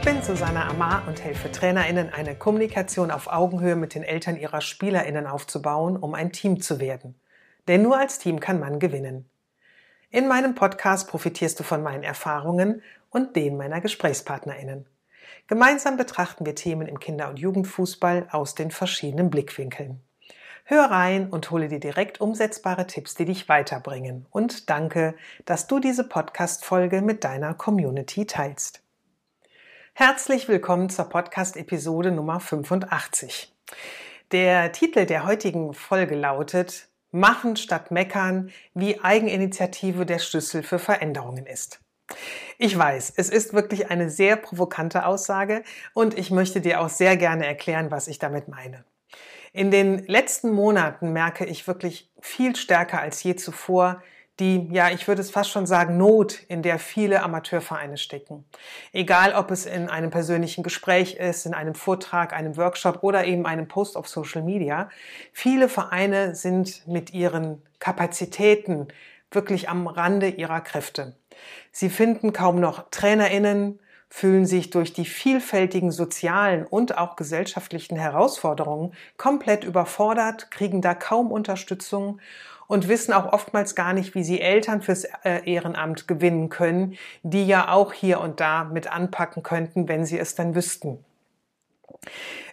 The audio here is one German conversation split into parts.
Ich bin Susanna Amar und helfe TrainerInnen, eine Kommunikation auf Augenhöhe mit den Eltern ihrer SpielerInnen aufzubauen, um ein Team zu werden. Denn nur als Team kann man gewinnen. In meinem Podcast profitierst du von meinen Erfahrungen und denen meiner GesprächspartnerInnen. Gemeinsam betrachten wir Themen im Kinder- und Jugendfußball aus den verschiedenen Blickwinkeln. Hör rein und hole dir direkt umsetzbare Tipps, die dich weiterbringen. Und danke, dass du diese Podcast-Folge mit deiner Community teilst. Herzlich willkommen zur Podcast-Episode Nummer 85. Der Titel der heutigen Folge lautet Machen statt Meckern, wie Eigeninitiative der Schlüssel für Veränderungen ist. Ich weiß, es ist wirklich eine sehr provokante Aussage und ich möchte dir auch sehr gerne erklären, was ich damit meine. In den letzten Monaten merke ich wirklich viel stärker als je zuvor, die, ja, ich würde es fast schon sagen, Not, in der viele Amateurvereine stecken. Egal, ob es in einem persönlichen Gespräch ist, in einem Vortrag, einem Workshop oder eben einem Post auf Social Media. Viele Vereine sind mit ihren Kapazitäten wirklich am Rande ihrer Kräfte. Sie finden kaum noch TrainerInnen, fühlen sich durch die vielfältigen sozialen und auch gesellschaftlichen Herausforderungen komplett überfordert, kriegen da kaum Unterstützung und wissen auch oftmals gar nicht, wie sie Eltern fürs äh, Ehrenamt gewinnen können, die ja auch hier und da mit anpacken könnten, wenn sie es dann wüssten.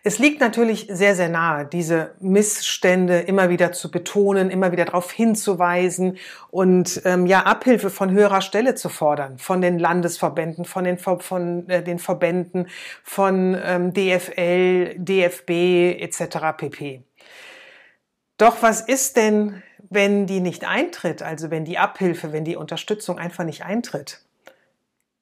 Es liegt natürlich sehr, sehr nahe, diese Missstände immer wieder zu betonen, immer wieder darauf hinzuweisen und ähm, ja Abhilfe von höherer Stelle zu fordern, von den Landesverbänden, von den, von, äh, den Verbänden, von ähm, DFL, DFB etc. pp. Doch was ist denn, wenn die nicht eintritt, also wenn die Abhilfe, wenn die Unterstützung einfach nicht eintritt?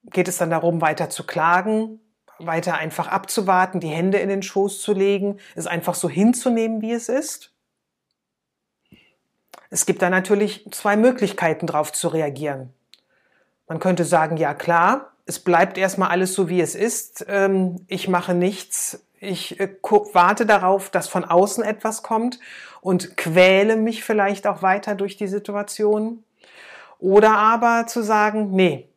Geht es dann darum, weiter zu klagen, weiter einfach abzuwarten, die Hände in den Schoß zu legen, es einfach so hinzunehmen, wie es ist? Es gibt da natürlich zwei Möglichkeiten, darauf zu reagieren. Man könnte sagen, ja klar, es bleibt erstmal alles so, wie es ist. Ähm, ich mache nichts. Ich äh, warte darauf, dass von außen etwas kommt und quäle mich vielleicht auch weiter durch die Situation. Oder aber zu sagen, nee,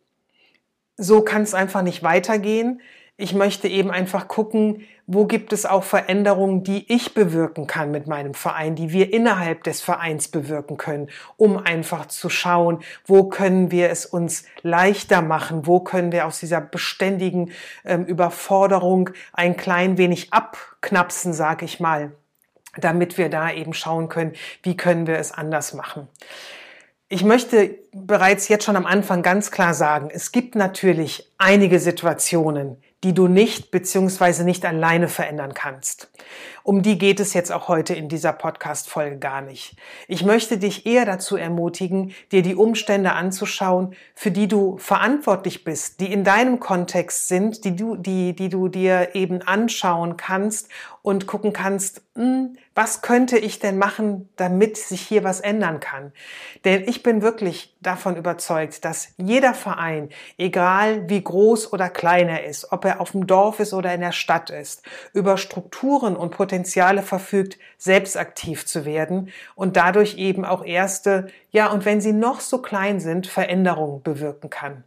so kann es einfach nicht weitergehen. Ich möchte eben einfach gucken, wo gibt es auch Veränderungen, die ich bewirken kann mit meinem Verein, die wir innerhalb des Vereins bewirken können, um einfach zu schauen, wo können wir es uns leichter machen, wo können wir aus dieser beständigen ähm, Überforderung ein klein wenig abknapsen, sag ich mal, damit wir da eben schauen können, wie können wir es anders machen. Ich möchte bereits jetzt schon am Anfang ganz klar sagen, es gibt natürlich einige Situationen, die du nicht beziehungsweise nicht alleine verändern kannst. Um die geht es jetzt auch heute in dieser Podcast-Folge gar nicht. Ich möchte dich eher dazu ermutigen, dir die Umstände anzuschauen, für die du verantwortlich bist, die in deinem Kontext sind, die du, die, die du dir eben anschauen kannst und gucken kannst, hm, was könnte ich denn machen, damit sich hier was ändern kann. Denn ich bin wirklich davon überzeugt, dass jeder Verein, egal wie groß oder klein er ist, ob er auf dem Dorf ist oder in der Stadt ist, über Strukturen und Potenziale verfügt, selbst aktiv zu werden und dadurch eben auch erste, ja, und wenn sie noch so klein sind, Veränderungen bewirken kann.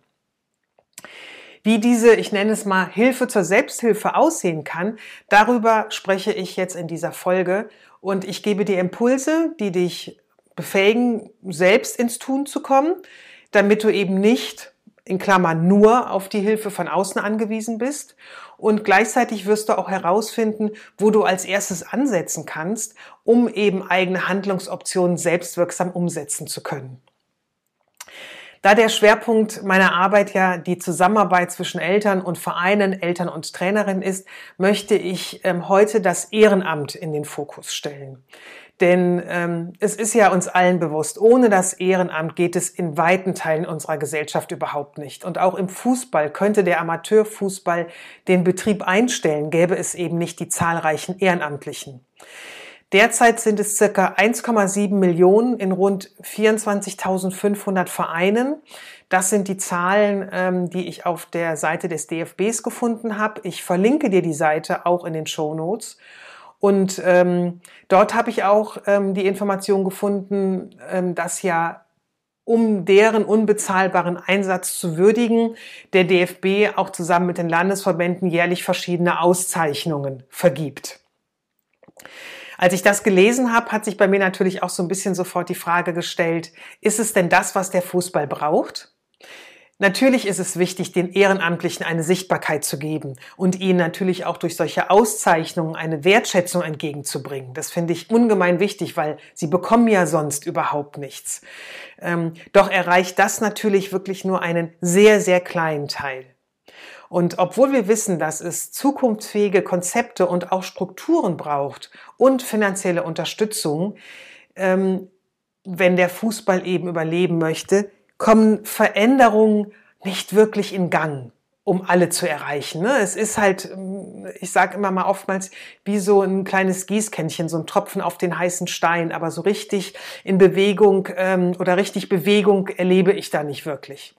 Wie diese, ich nenne es mal, Hilfe zur Selbsthilfe aussehen kann, darüber spreche ich jetzt in dieser Folge und ich gebe dir Impulse, die dich befähigen, selbst ins Tun zu kommen, damit du eben nicht in Klammern nur auf die Hilfe von außen angewiesen bist. Und gleichzeitig wirst du auch herausfinden, wo du als erstes ansetzen kannst, um eben eigene Handlungsoptionen selbstwirksam umsetzen zu können. Da der Schwerpunkt meiner Arbeit ja die Zusammenarbeit zwischen Eltern und Vereinen, Eltern und Trainerinnen ist, möchte ich ähm, heute das Ehrenamt in den Fokus stellen. Denn ähm, es ist ja uns allen bewusst, ohne das Ehrenamt geht es in weiten Teilen unserer Gesellschaft überhaupt nicht. Und auch im Fußball könnte der Amateurfußball den Betrieb einstellen, gäbe es eben nicht die zahlreichen Ehrenamtlichen. Derzeit sind es circa 1,7 Millionen in rund 24.500 Vereinen. Das sind die Zahlen, ähm, die ich auf der Seite des DFBs gefunden habe. Ich verlinke dir die Seite auch in den Show Notes. Und ähm, dort habe ich auch ähm, die Information gefunden, ähm, dass ja um deren unbezahlbaren Einsatz zu würdigen, der DFB auch zusammen mit den Landesverbänden jährlich verschiedene Auszeichnungen vergibt. Als ich das gelesen habe, hat sich bei mir natürlich auch so ein bisschen sofort die Frage gestellt, ist es denn das, was der Fußball braucht? Natürlich ist es wichtig, den Ehrenamtlichen eine Sichtbarkeit zu geben und ihnen natürlich auch durch solche Auszeichnungen eine Wertschätzung entgegenzubringen. Das finde ich ungemein wichtig, weil sie bekommen ja sonst überhaupt nichts. Ähm, doch erreicht das natürlich wirklich nur einen sehr, sehr kleinen Teil. Und obwohl wir wissen, dass es zukunftsfähige Konzepte und auch Strukturen braucht und finanzielle Unterstützung, ähm, wenn der Fußball eben überleben möchte, kommen Veränderungen nicht wirklich in Gang, um alle zu erreichen. Ne? Es ist halt, ähm, ich sage immer mal oftmals, wie so ein kleines Gießkännchen, so ein Tropfen auf den heißen Stein, aber so richtig in Bewegung ähm, oder richtig Bewegung erlebe ich da nicht wirklich.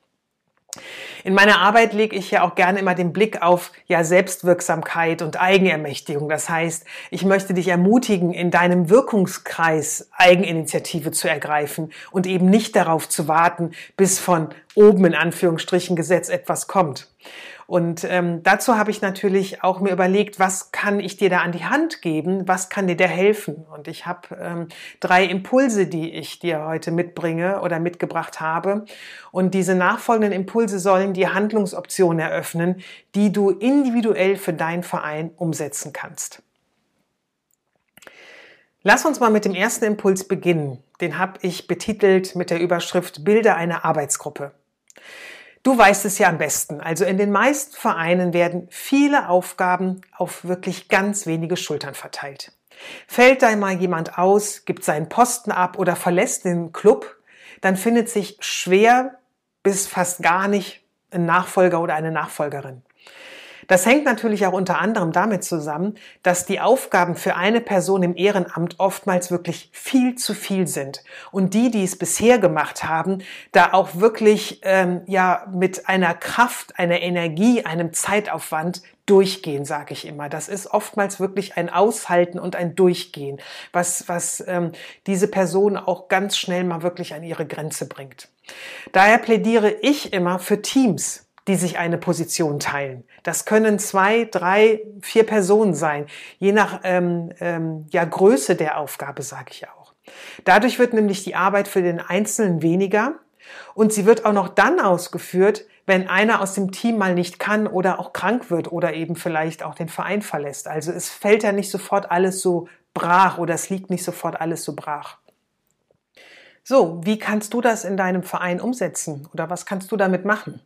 In meiner Arbeit lege ich ja auch gerne immer den Blick auf ja Selbstwirksamkeit und Eigenermächtigung. Das heißt, ich möchte dich ermutigen, in deinem Wirkungskreis Eigeninitiative zu ergreifen und eben nicht darauf zu warten, bis von oben in Anführungsstrichen Gesetz etwas kommt. Und ähm, dazu habe ich natürlich auch mir überlegt, was kann ich dir da an die Hand geben, was kann dir da helfen. Und ich habe ähm, drei Impulse, die ich dir heute mitbringe oder mitgebracht habe. Und diese nachfolgenden Impulse sollen dir Handlungsoptionen eröffnen, die du individuell für deinen Verein umsetzen kannst. Lass uns mal mit dem ersten Impuls beginnen. Den habe ich betitelt mit der Überschrift Bilder einer Arbeitsgruppe. Du weißt es ja am besten. Also in den meisten Vereinen werden viele Aufgaben auf wirklich ganz wenige Schultern verteilt. Fällt da mal jemand aus, gibt seinen Posten ab oder verlässt den Club, dann findet sich schwer bis fast gar nicht ein Nachfolger oder eine Nachfolgerin. Das hängt natürlich auch unter anderem damit zusammen, dass die Aufgaben für eine Person im Ehrenamt oftmals wirklich viel zu viel sind. Und die, die es bisher gemacht haben, da auch wirklich ähm, ja mit einer Kraft, einer Energie, einem Zeitaufwand durchgehen, sage ich immer. Das ist oftmals wirklich ein Aushalten und ein Durchgehen, was, was ähm, diese Person auch ganz schnell mal wirklich an ihre Grenze bringt. Daher plädiere ich immer für Teams die sich eine Position teilen. Das können zwei, drei, vier Personen sein, je nach ähm, ähm, ja, Größe der Aufgabe, sage ich auch. Dadurch wird nämlich die Arbeit für den Einzelnen weniger und sie wird auch noch dann ausgeführt, wenn einer aus dem Team mal nicht kann oder auch krank wird oder eben vielleicht auch den Verein verlässt. Also es fällt ja nicht sofort alles so brach oder es liegt nicht sofort alles so brach. So, wie kannst du das in deinem Verein umsetzen oder was kannst du damit machen?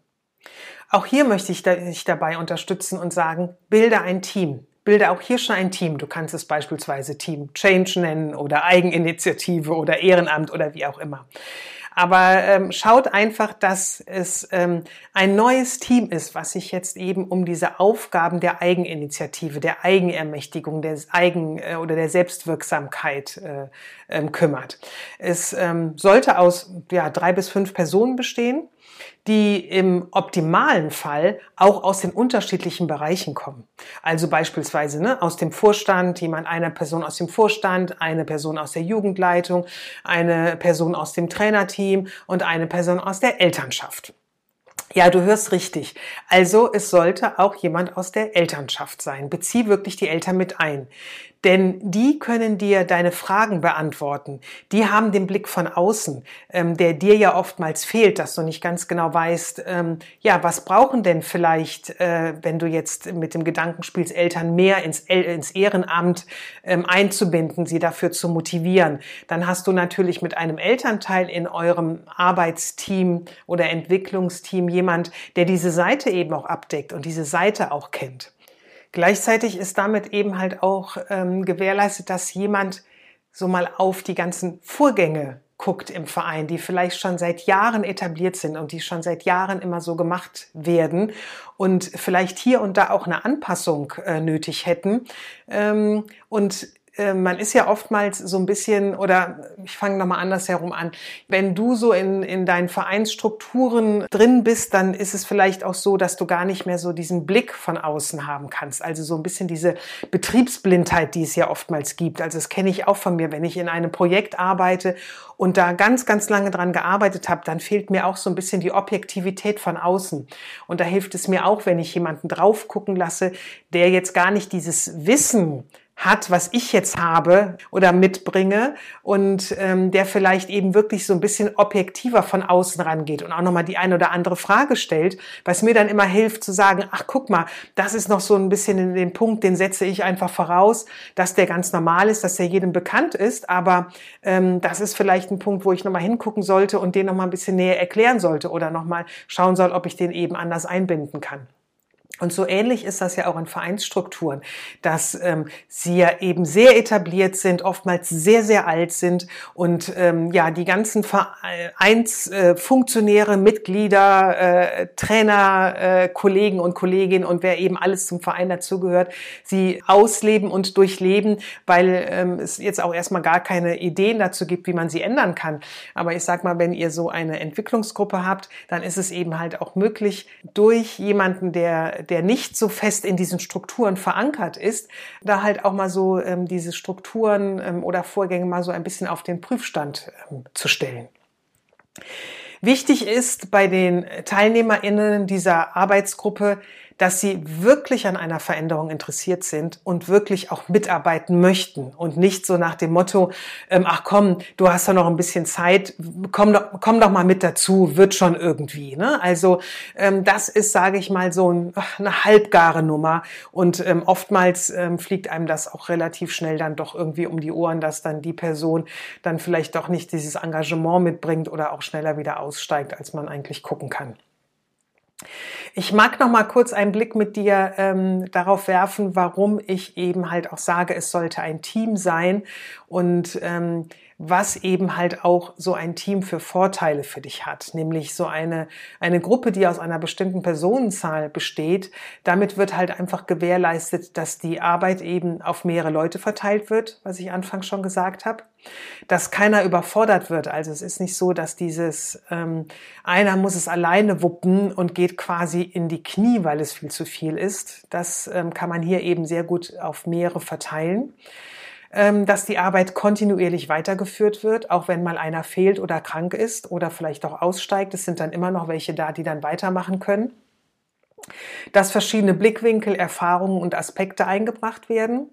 Auch hier möchte ich dich dabei unterstützen und sagen, bilde ein Team. Bilde auch hier schon ein Team. Du kannst es beispielsweise Team Change nennen oder Eigeninitiative oder Ehrenamt oder wie auch immer. Aber ähm, schaut einfach, dass es ähm, ein neues Team ist, was sich jetzt eben um diese Aufgaben der Eigeninitiative, der Eigenermächtigung, der Eigen- äh, oder der Selbstwirksamkeit äh, ähm, kümmert. Es ähm, sollte aus ja, drei bis fünf Personen bestehen die im optimalen Fall auch aus den unterschiedlichen Bereichen kommen. Also beispielsweise ne, aus dem Vorstand, jemand, eine Person aus dem Vorstand, eine Person aus der Jugendleitung, eine Person aus dem Trainerteam und eine Person aus der Elternschaft. Ja, du hörst richtig. Also es sollte auch jemand aus der Elternschaft sein. Bezieh wirklich die Eltern mit ein. Denn die können dir deine Fragen beantworten. Die haben den Blick von außen, ähm, der dir ja oftmals fehlt, dass du nicht ganz genau weißt, ähm, ja, was brauchen denn vielleicht, äh, wenn du jetzt mit dem Gedanken spielst, Eltern mehr ins, ins Ehrenamt ähm, einzubinden, sie dafür zu motivieren. Dann hast du natürlich mit einem Elternteil in eurem Arbeitsteam oder Entwicklungsteam jemand, der diese Seite eben auch abdeckt und diese Seite auch kennt. Gleichzeitig ist damit eben halt auch ähm, gewährleistet, dass jemand so mal auf die ganzen Vorgänge guckt im Verein, die vielleicht schon seit Jahren etabliert sind und die schon seit Jahren immer so gemacht werden und vielleicht hier und da auch eine Anpassung äh, nötig hätten. Ähm, und man ist ja oftmals so ein bisschen, oder ich fange nochmal andersherum an, wenn du so in, in deinen Vereinsstrukturen drin bist, dann ist es vielleicht auch so, dass du gar nicht mehr so diesen Blick von außen haben kannst. Also so ein bisschen diese Betriebsblindheit, die es ja oftmals gibt. Also das kenne ich auch von mir, wenn ich in einem Projekt arbeite und da ganz, ganz lange dran gearbeitet habe, dann fehlt mir auch so ein bisschen die Objektivität von außen. Und da hilft es mir auch, wenn ich jemanden drauf gucken lasse, der jetzt gar nicht dieses Wissen hat, was ich jetzt habe oder mitbringe und ähm, der vielleicht eben wirklich so ein bisschen objektiver von außen rangeht und auch nochmal die eine oder andere Frage stellt, was mir dann immer hilft zu sagen, ach guck mal, das ist noch so ein bisschen in den Punkt, den setze ich einfach voraus, dass der ganz normal ist, dass der jedem bekannt ist, aber ähm, das ist vielleicht ein Punkt, wo ich nochmal hingucken sollte und den nochmal ein bisschen näher erklären sollte oder nochmal schauen soll, ob ich den eben anders einbinden kann. Und so ähnlich ist das ja auch in Vereinsstrukturen, dass ähm, sie ja eben sehr etabliert sind, oftmals sehr, sehr alt sind und ähm, ja, die ganzen Vereinsfunktionäre, äh, Mitglieder, äh, Trainer, äh, Kollegen und Kolleginnen und wer eben alles zum Verein dazugehört, sie ausleben und durchleben, weil ähm, es jetzt auch erstmal gar keine Ideen dazu gibt, wie man sie ändern kann. Aber ich sag mal, wenn ihr so eine Entwicklungsgruppe habt, dann ist es eben halt auch möglich, durch jemanden, der der nicht so fest in diesen Strukturen verankert ist, da halt auch mal so ähm, diese Strukturen ähm, oder Vorgänge mal so ein bisschen auf den Prüfstand ähm, zu stellen. Wichtig ist bei den TeilnehmerInnen dieser Arbeitsgruppe, dass sie wirklich an einer Veränderung interessiert sind und wirklich auch mitarbeiten möchten und nicht so nach dem Motto, ähm, ach komm, du hast ja noch ein bisschen Zeit, komm doch, komm doch mal mit dazu, wird schon irgendwie. Ne? Also ähm, das ist, sage ich mal, so ein, eine halbgare Nummer und ähm, oftmals ähm, fliegt einem das auch relativ schnell dann doch irgendwie um die Ohren, dass dann die Person dann vielleicht doch nicht dieses Engagement mitbringt oder auch schneller wieder aussteigt, als man eigentlich gucken kann. Ich mag noch mal kurz einen Blick mit dir ähm, darauf werfen, warum ich eben halt auch sage, es sollte ein Team sein. Und ähm, was eben halt auch so ein Team für Vorteile für dich hat, nämlich so eine, eine Gruppe, die aus einer bestimmten Personenzahl besteht. Damit wird halt einfach gewährleistet, dass die Arbeit eben auf mehrere Leute verteilt wird, was ich anfangs schon gesagt habe, dass keiner überfordert wird. Also es ist nicht so, dass dieses ähm, einer muss es alleine wuppen und geht quasi in die Knie, weil es viel zu viel ist. Das ähm, kann man hier eben sehr gut auf mehrere verteilen. Ähm, dass die Arbeit kontinuierlich weitergeführt wird, auch wenn mal einer fehlt oder krank ist oder vielleicht auch aussteigt. Es sind dann immer noch welche da, die dann weitermachen können. Dass verschiedene Blickwinkel, Erfahrungen und Aspekte eingebracht werden.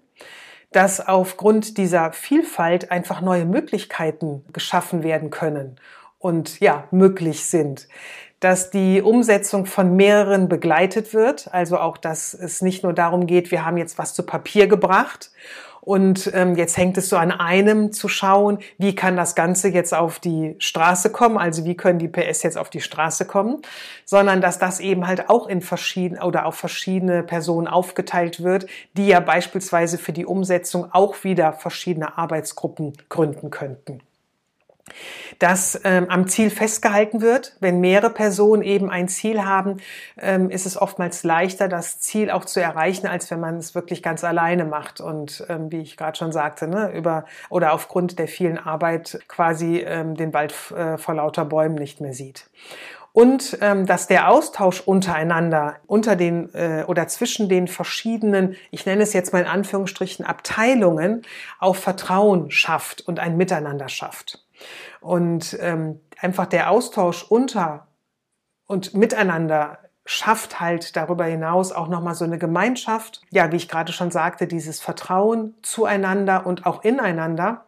Dass aufgrund dieser Vielfalt einfach neue Möglichkeiten geschaffen werden können und ja, möglich sind dass die Umsetzung von mehreren begleitet wird. Also auch, dass es nicht nur darum geht, wir haben jetzt was zu Papier gebracht und ähm, jetzt hängt es so an einem zu schauen, wie kann das Ganze jetzt auf die Straße kommen, also wie können die PS jetzt auf die Straße kommen, sondern dass das eben halt auch in verschiedene oder auf verschiedene Personen aufgeteilt wird, die ja beispielsweise für die Umsetzung auch wieder verschiedene Arbeitsgruppen gründen könnten dass ähm, am Ziel festgehalten wird. Wenn mehrere Personen eben ein Ziel haben, ähm, ist es oftmals leichter, das Ziel auch zu erreichen, als wenn man es wirklich ganz alleine macht und ähm, wie ich gerade schon sagte, ne, über oder aufgrund der vielen Arbeit quasi ähm, den Wald äh, vor lauter Bäumen nicht mehr sieht und ähm, dass der Austausch untereinander, unter den äh, oder zwischen den verschiedenen, ich nenne es jetzt mal in Anführungsstrichen Abteilungen, auch Vertrauen schafft und ein Miteinander schafft. Und ähm, einfach der Austausch unter und miteinander schafft halt darüber hinaus auch nochmal so eine Gemeinschaft. Ja, wie ich gerade schon sagte, dieses Vertrauen zueinander und auch ineinander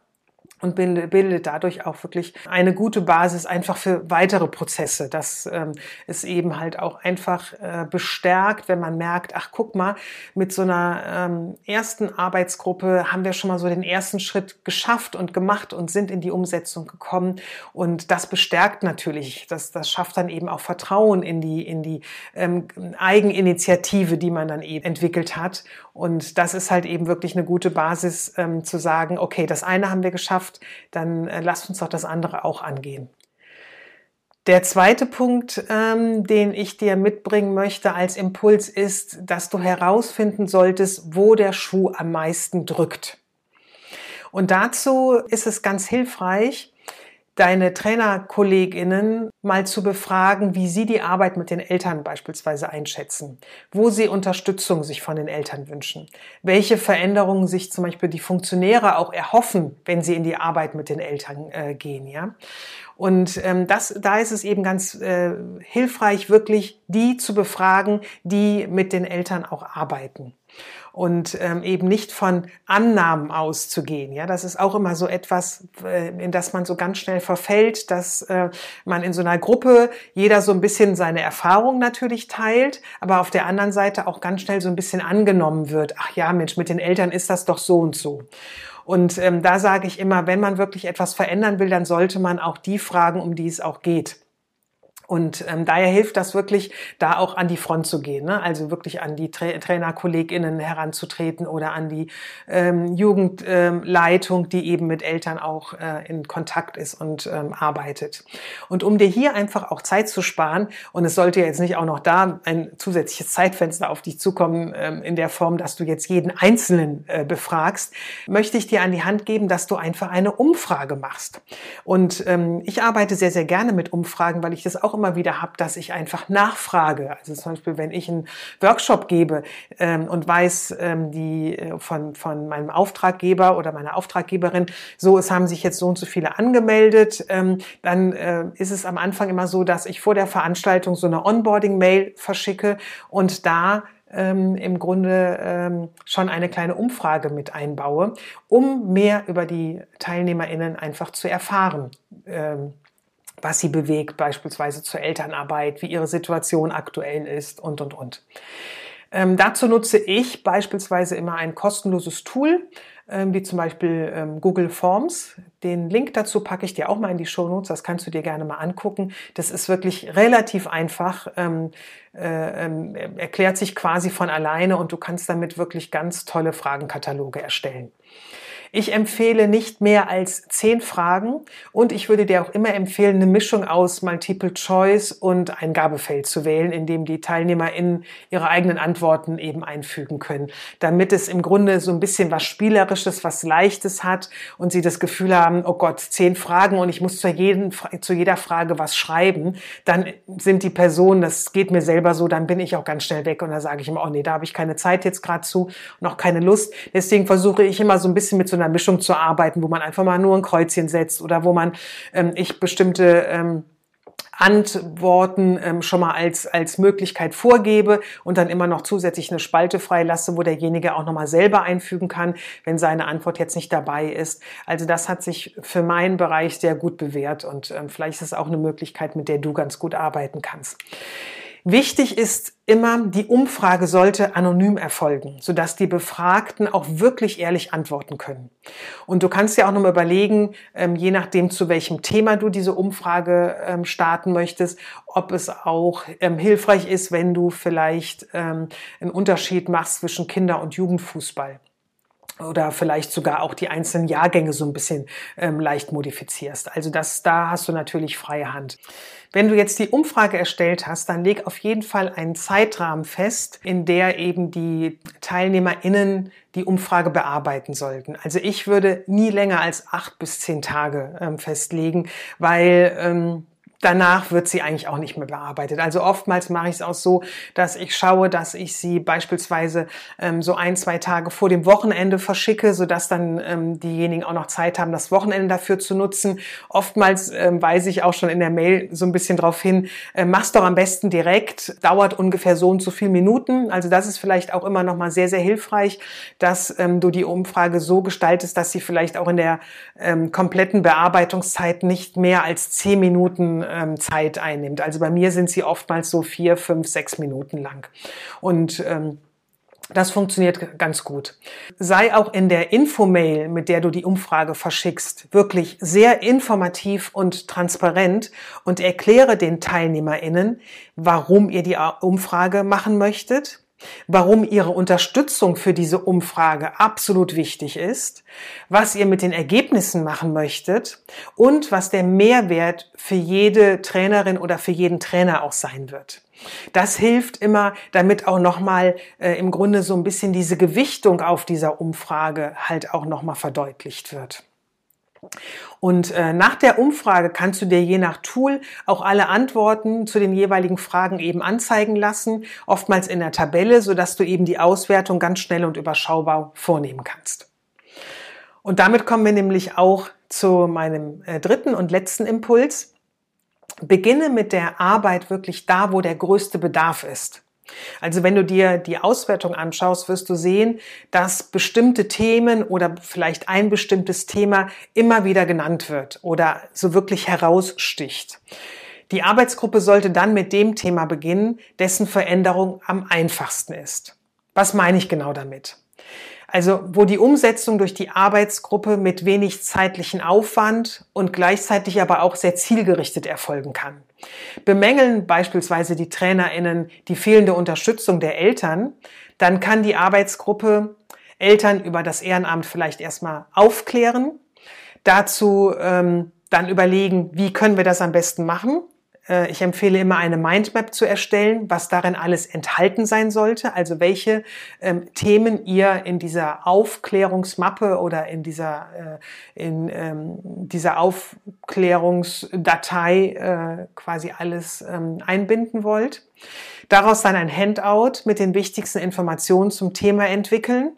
und bildet dadurch auch wirklich eine gute Basis einfach für weitere Prozesse. Das ähm, ist eben halt auch einfach äh, bestärkt, wenn man merkt, ach guck mal, mit so einer ähm, ersten Arbeitsgruppe haben wir schon mal so den ersten Schritt geschafft und gemacht und sind in die Umsetzung gekommen. Und das bestärkt natürlich, das, das schafft dann eben auch Vertrauen in die, in die ähm, Eigeninitiative, die man dann eben entwickelt hat. Und das ist halt eben wirklich eine gute Basis ähm, zu sagen, okay, das eine haben wir geschafft, dann äh, lasst uns doch das andere auch angehen. Der zweite Punkt, ähm, den ich dir mitbringen möchte als Impuls, ist, dass du herausfinden solltest, wo der Schuh am meisten drückt. Und dazu ist es ganz hilfreich, deine Trainerkolleginnen mal zu befragen, wie sie die Arbeit mit den Eltern beispielsweise einschätzen, wo sie Unterstützung sich von den Eltern wünschen, welche Veränderungen sich zum Beispiel die Funktionäre auch erhoffen, wenn sie in die Arbeit mit den Eltern äh, gehen, ja. Und ähm, das, da ist es eben ganz äh, hilfreich, wirklich die zu befragen, die mit den Eltern auch arbeiten und ähm, eben nicht von Annahmen auszugehen. Ja, das ist auch immer so etwas, äh, in das man so ganz schnell verfällt, dass äh, man in so einer Gruppe jeder so ein bisschen seine Erfahrung natürlich teilt, aber auf der anderen Seite auch ganz schnell so ein bisschen angenommen wird. Ach ja, Mensch, mit den Eltern ist das doch so und so. Und ähm, da sage ich immer, wenn man wirklich etwas verändern will, dann sollte man auch die fragen, um die es auch geht. Und ähm, daher hilft das wirklich, da auch an die Front zu gehen, ne? also wirklich an die Tra TrainerkollegInnen heranzutreten oder an die ähm, Jugendleitung, ähm, die eben mit Eltern auch äh, in Kontakt ist und ähm, arbeitet. Und um dir hier einfach auch Zeit zu sparen, und es sollte jetzt nicht auch noch da ein zusätzliches Zeitfenster auf dich zukommen, ähm, in der Form, dass du jetzt jeden Einzelnen äh, befragst, möchte ich dir an die Hand geben, dass du einfach eine Umfrage machst. Und ähm, ich arbeite sehr, sehr gerne mit Umfragen, weil ich das auch immer wieder habe, dass ich einfach nachfrage. Also zum Beispiel, wenn ich einen Workshop gebe ähm, und weiß, ähm, die äh, von, von meinem Auftraggeber oder meiner Auftraggeberin, so, es haben sich jetzt so und so viele angemeldet, ähm, dann äh, ist es am Anfang immer so, dass ich vor der Veranstaltung so eine Onboarding-Mail verschicke und da ähm, im Grunde ähm, schon eine kleine Umfrage mit einbaue, um mehr über die TeilnehmerInnen einfach zu erfahren. Ähm, was sie bewegt, beispielsweise zur Elternarbeit, wie ihre Situation aktuell ist und, und, und. Ähm, dazu nutze ich beispielsweise immer ein kostenloses Tool, ähm, wie zum Beispiel ähm, Google Forms. Den Link dazu packe ich dir auch mal in die Show Notes. Das kannst du dir gerne mal angucken. Das ist wirklich relativ einfach, ähm, äh, ähm, erklärt sich quasi von alleine und du kannst damit wirklich ganz tolle Fragenkataloge erstellen. Ich empfehle nicht mehr als zehn Fragen und ich würde dir auch immer empfehlen, eine Mischung aus Multiple Choice und Eingabefeld zu wählen, in dem die TeilnehmerInnen ihre eigenen Antworten eben einfügen können, damit es im Grunde so ein bisschen was Spielerisches, was Leichtes hat und sie das Gefühl haben, oh Gott, zehn Fragen und ich muss zu, jeden, zu jeder Frage was schreiben, dann sind die Personen, das geht mir selber so, dann bin ich auch ganz schnell weg und da sage ich immer, oh nee, da habe ich keine Zeit jetzt gerade zu und auch keine Lust. Deswegen versuche ich immer so ein bisschen mit so einer einer Mischung zu arbeiten, wo man einfach mal nur ein Kreuzchen setzt oder wo man ähm, ich bestimmte ähm, Antworten ähm, schon mal als, als Möglichkeit vorgebe und dann immer noch zusätzlich eine Spalte freilasse, wo derjenige auch nochmal selber einfügen kann, wenn seine Antwort jetzt nicht dabei ist. Also das hat sich für meinen Bereich sehr gut bewährt und ähm, vielleicht ist es auch eine Möglichkeit, mit der du ganz gut arbeiten kannst. Wichtig ist immer, die Umfrage sollte anonym erfolgen, sodass die Befragten auch wirklich ehrlich antworten können. Und du kannst ja auch nochmal überlegen, ähm, je nachdem, zu welchem Thema du diese Umfrage ähm, starten möchtest, ob es auch ähm, hilfreich ist, wenn du vielleicht einen Unterschied machst zwischen Kinder- und Jugendfußball oder vielleicht sogar auch die einzelnen Jahrgänge so ein bisschen ähm, leicht modifizierst. Also das, da hast du natürlich freie Hand. Wenn du jetzt die Umfrage erstellt hast, dann leg auf jeden Fall einen Zeitrahmen fest, in der eben die TeilnehmerInnen die Umfrage bearbeiten sollten. Also ich würde nie länger als acht bis zehn Tage ähm, festlegen, weil ähm, danach wird sie eigentlich auch nicht mehr bearbeitet. Also oftmals mache ich es auch so, dass ich schaue, dass ich sie beispielsweise ähm, so ein, zwei Tage vor dem Wochenende verschicke, sodass dann ähm, diejenigen auch noch Zeit haben, das Wochenende dafür zu nutzen. Oftmals ähm, weise ich auch schon in der Mail so ein bisschen darauf hin, äh, mach's doch am besten direkt, dauert ungefähr so und so viel Minuten. Also das ist vielleicht auch immer noch mal sehr, sehr hilfreich, dass ähm, du die Umfrage so gestaltest, dass sie vielleicht auch in der ähm, kompletten Bearbeitungszeit nicht mehr als zehn Minuten ähm, Zeit einnimmt. Also bei mir sind sie oftmals so vier, fünf, sechs Minuten lang. Und ähm, das funktioniert ganz gut. Sei auch in der Infomail, mit der du die Umfrage verschickst, wirklich sehr informativ und transparent und erkläre den TeilnehmerInnen, warum ihr die Umfrage machen möchtet warum Ihre Unterstützung für diese Umfrage absolut wichtig ist, was ihr mit den Ergebnissen machen möchtet und was der Mehrwert für jede Trainerin oder für jeden Trainer auch sein wird. Das hilft immer, damit auch nochmal äh, im Grunde so ein bisschen diese Gewichtung auf dieser Umfrage halt auch nochmal verdeutlicht wird. Und äh, nach der Umfrage kannst du dir je nach Tool auch alle Antworten zu den jeweiligen Fragen eben anzeigen lassen, oftmals in der Tabelle, sodass du eben die Auswertung ganz schnell und überschaubar vornehmen kannst. Und damit kommen wir nämlich auch zu meinem äh, dritten und letzten Impuls. Beginne mit der Arbeit wirklich da, wo der größte Bedarf ist. Also wenn du dir die Auswertung anschaust, wirst du sehen, dass bestimmte Themen oder vielleicht ein bestimmtes Thema immer wieder genannt wird oder so wirklich heraussticht. Die Arbeitsgruppe sollte dann mit dem Thema beginnen, dessen Veränderung am einfachsten ist. Was meine ich genau damit? Also wo die Umsetzung durch die Arbeitsgruppe mit wenig zeitlichen Aufwand und gleichzeitig aber auch sehr zielgerichtet erfolgen kann. Bemängeln beispielsweise die Trainerinnen die fehlende Unterstützung der Eltern, dann kann die Arbeitsgruppe Eltern über das Ehrenamt vielleicht erstmal aufklären, dazu ähm, dann überlegen, wie können wir das am besten machen ich empfehle immer eine Mindmap zu erstellen, was darin alles enthalten sein sollte, also welche ähm, Themen ihr in dieser Aufklärungsmappe oder in dieser, äh, in, ähm, dieser Aufklärungsdatei äh, quasi alles ähm, einbinden wollt. Daraus dann ein Handout mit den wichtigsten Informationen zum Thema entwickeln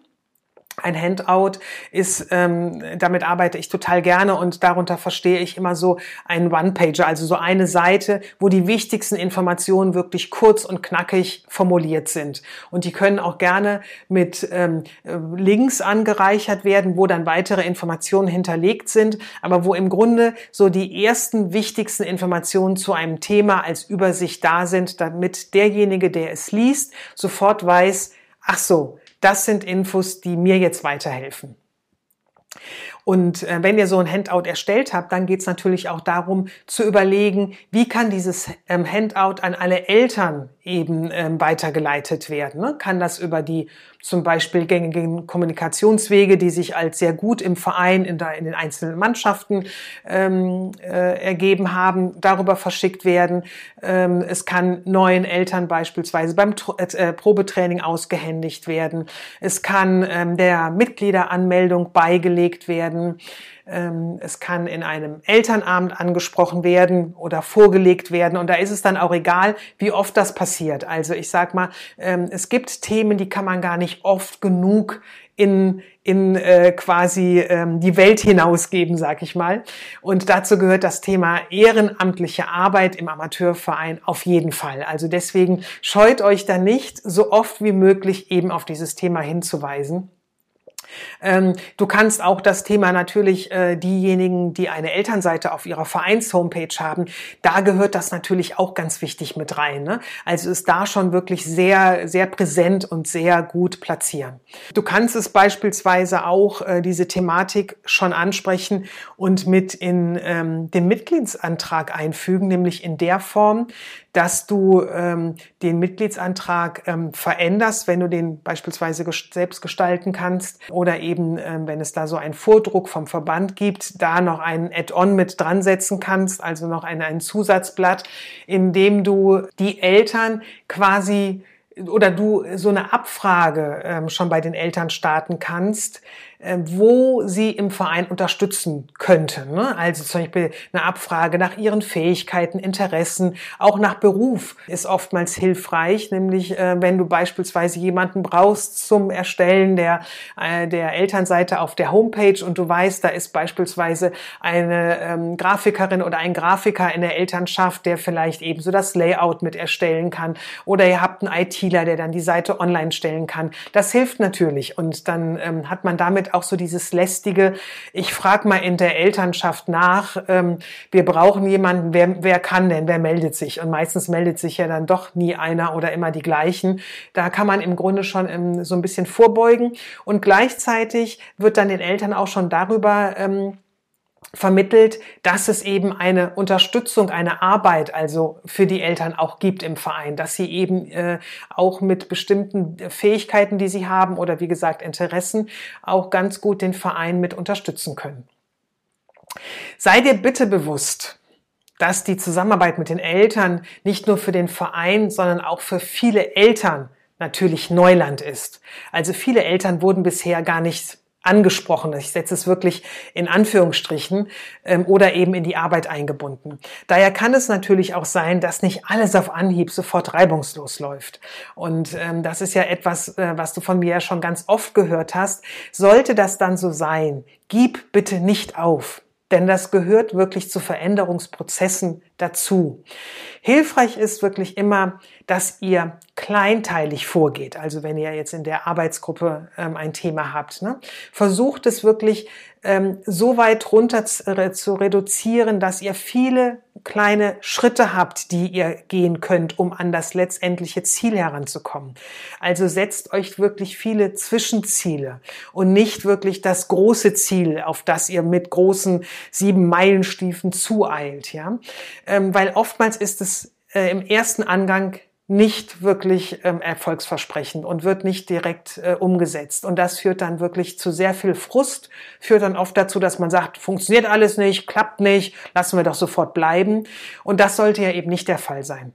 ein Handout ist, ähm, damit arbeite ich total gerne und darunter verstehe ich immer so einen One-Pager, also so eine Seite, wo die wichtigsten Informationen wirklich kurz und knackig formuliert sind. Und die können auch gerne mit ähm, Links angereichert werden, wo dann weitere Informationen hinterlegt sind, aber wo im Grunde so die ersten wichtigsten Informationen zu einem Thema als Übersicht da sind, damit derjenige, der es liest, sofort weiß, ach so, das sind Infos, die mir jetzt weiterhelfen. Und äh, wenn ihr so ein Handout erstellt habt, dann geht es natürlich auch darum zu überlegen, wie kann dieses ähm, Handout an alle Eltern eben ähm, weitergeleitet werden. Ne? Kann das über die zum Beispiel gängigen Kommunikationswege, die sich als sehr gut im Verein, in, der, in den einzelnen Mannschaften ähm, äh, ergeben haben, darüber verschickt werden. Ähm, es kann neuen Eltern beispielsweise beim äh, Probetraining ausgehändigt werden. Es kann ähm, der Mitgliederanmeldung beigelegt werden. Ähm, es kann in einem Elternabend angesprochen werden oder vorgelegt werden. Und da ist es dann auch egal, wie oft das passiert. Also ich sag mal, ähm, es gibt Themen, die kann man gar nicht oft genug in, in äh, quasi ähm, die Welt hinausgeben, sag ich mal. Und dazu gehört das Thema ehrenamtliche Arbeit im Amateurverein auf jeden Fall. Also deswegen scheut euch da nicht, so oft wie möglich eben auf dieses Thema hinzuweisen. Ähm, du kannst auch das Thema natürlich äh, diejenigen, die eine Elternseite auf ihrer Vereins-Homepage haben, da gehört das natürlich auch ganz wichtig mit rein. Ne? Also ist da schon wirklich sehr, sehr präsent und sehr gut platzieren. Du kannst es beispielsweise auch äh, diese Thematik schon ansprechen und mit in ähm, den Mitgliedsantrag einfügen, nämlich in der Form, dass du ähm, den Mitgliedsantrag ähm, veränderst, wenn du den beispielsweise selbst gestalten kannst oder eben, ähm, wenn es da so einen Vordruck vom Verband gibt, da noch ein Add-on mit dran setzen kannst, also noch ein, ein Zusatzblatt, in dem du die Eltern quasi oder du so eine Abfrage ähm, schon bei den Eltern starten kannst, wo sie im Verein unterstützen könnten. Ne? Also zum Beispiel eine Abfrage nach ihren Fähigkeiten, Interessen, auch nach Beruf ist oftmals hilfreich, nämlich äh, wenn du beispielsweise jemanden brauchst zum Erstellen der, äh, der Elternseite auf der Homepage und du weißt, da ist beispielsweise eine ähm, Grafikerin oder ein Grafiker in der Elternschaft, der vielleicht eben so das Layout mit erstellen kann oder ihr habt einen ITler, der dann die Seite online stellen kann. Das hilft natürlich und dann ähm, hat man damit auch so dieses lästige, ich frage mal in der Elternschaft nach, ähm, wir brauchen jemanden, wer, wer kann denn, wer meldet sich? Und meistens meldet sich ja dann doch nie einer oder immer die gleichen. Da kann man im Grunde schon ähm, so ein bisschen vorbeugen und gleichzeitig wird dann den Eltern auch schon darüber ähm, vermittelt, dass es eben eine Unterstützung, eine Arbeit also für die Eltern auch gibt im Verein, dass sie eben äh, auch mit bestimmten Fähigkeiten, die sie haben oder wie gesagt Interessen, auch ganz gut den Verein mit unterstützen können. Sei dir bitte bewusst, dass die Zusammenarbeit mit den Eltern nicht nur für den Verein, sondern auch für viele Eltern natürlich Neuland ist. Also viele Eltern wurden bisher gar nicht angesprochen. Ich setze es wirklich in Anführungsstrichen ähm, oder eben in die Arbeit eingebunden. Daher kann es natürlich auch sein, dass nicht alles auf Anhieb sofort reibungslos läuft. Und ähm, das ist ja etwas, äh, was du von mir ja schon ganz oft gehört hast. Sollte das dann so sein, gib bitte nicht auf. Denn das gehört wirklich zu Veränderungsprozessen dazu. Hilfreich ist wirklich immer, dass ihr kleinteilig vorgeht. Also wenn ihr jetzt in der Arbeitsgruppe ähm, ein Thema habt, ne? versucht es wirklich ähm, so weit runter zu, reduzieren, dass ihr viele kleine Schritte habt, die ihr gehen könnt, um an das letztendliche Ziel heranzukommen. Also setzt euch wirklich viele Zwischenziele und nicht wirklich das große Ziel, auf das ihr mit großen sieben Meilenstiefen zueilt, ja, ähm, weil oftmals ist es äh, im ersten Angang nicht wirklich ähm, erfolgsversprechend und wird nicht direkt äh, umgesetzt. Und das führt dann wirklich zu sehr viel Frust, führt dann oft dazu, dass man sagt, funktioniert alles nicht, klappt nicht, lassen wir doch sofort bleiben. Und das sollte ja eben nicht der Fall sein.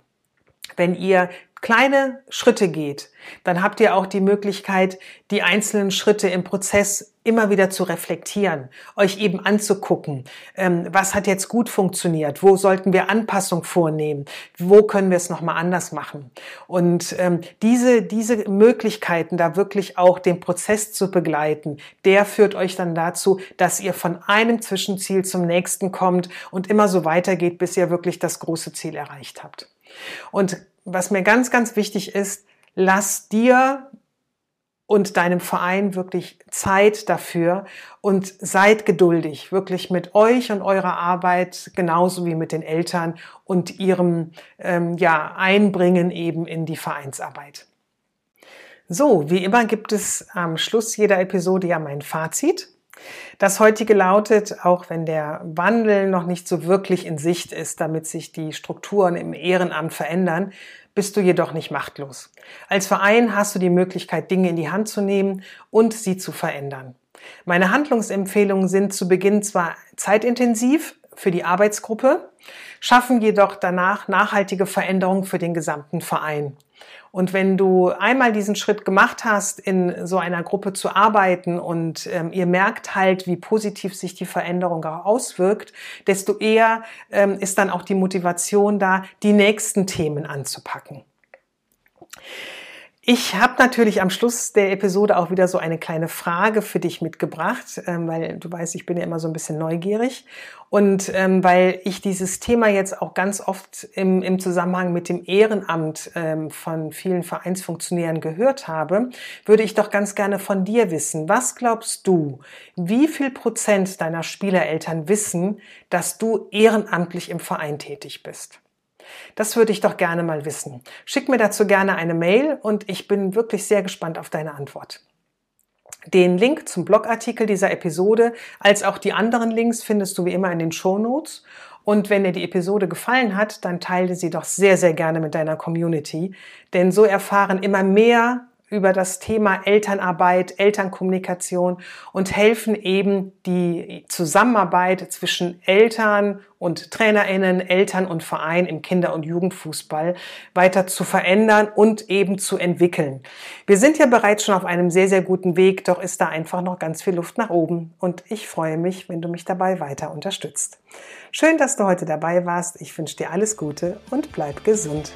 Wenn ihr kleine Schritte geht, dann habt ihr auch die Möglichkeit, die einzelnen Schritte im Prozess immer wieder zu reflektieren, euch eben anzugucken, ähm, was hat jetzt gut funktioniert, wo sollten wir Anpassung vornehmen, wo können wir es nochmal anders machen. Und ähm, diese, diese Möglichkeiten, da wirklich auch den Prozess zu begleiten, der führt euch dann dazu, dass ihr von einem Zwischenziel zum nächsten kommt und immer so weitergeht, bis ihr wirklich das große Ziel erreicht habt. Und was mir ganz, ganz wichtig ist, lass dir und deinem Verein wirklich Zeit dafür und seid geduldig, wirklich mit euch und eurer Arbeit, genauso wie mit den Eltern und ihrem ähm, ja, Einbringen eben in die Vereinsarbeit. So, wie immer gibt es am Schluss jeder Episode ja mein Fazit. Das heutige lautet, auch wenn der Wandel noch nicht so wirklich in Sicht ist, damit sich die Strukturen im Ehrenamt verändern, bist du jedoch nicht machtlos. Als Verein hast du die Möglichkeit, Dinge in die Hand zu nehmen und sie zu verändern. Meine Handlungsempfehlungen sind zu Beginn zwar zeitintensiv für die Arbeitsgruppe, schaffen jedoch danach nachhaltige Veränderungen für den gesamten Verein. Und wenn du einmal diesen Schritt gemacht hast, in so einer Gruppe zu arbeiten und ähm, ihr merkt halt, wie positiv sich die Veränderung auch auswirkt, desto eher ähm, ist dann auch die Motivation da, die nächsten Themen anzupacken. Ich habe natürlich am Schluss der Episode auch wieder so eine kleine Frage für dich mitgebracht, ähm, weil du weißt, ich bin ja immer so ein bisschen neugierig. Und ähm, weil ich dieses Thema jetzt auch ganz oft im, im Zusammenhang mit dem Ehrenamt ähm, von vielen Vereinsfunktionären gehört habe, würde ich doch ganz gerne von dir wissen. Was glaubst du, wie viel Prozent deiner Spielereltern wissen, dass du ehrenamtlich im Verein tätig bist? Das würde ich doch gerne mal wissen. Schick mir dazu gerne eine Mail und ich bin wirklich sehr gespannt auf deine Antwort. Den Link zum Blogartikel dieser Episode als auch die anderen Links findest du wie immer in den Show Notes. Und wenn dir die Episode gefallen hat, dann teile sie doch sehr, sehr gerne mit deiner Community. Denn so erfahren immer mehr über das Thema Elternarbeit, Elternkommunikation und helfen eben die Zusammenarbeit zwischen Eltern und Trainerinnen, Eltern und Verein im Kinder- und Jugendfußball weiter zu verändern und eben zu entwickeln. Wir sind ja bereits schon auf einem sehr, sehr guten Weg, doch ist da einfach noch ganz viel Luft nach oben und ich freue mich, wenn du mich dabei weiter unterstützt. Schön, dass du heute dabei warst. Ich wünsche dir alles Gute und bleib gesund.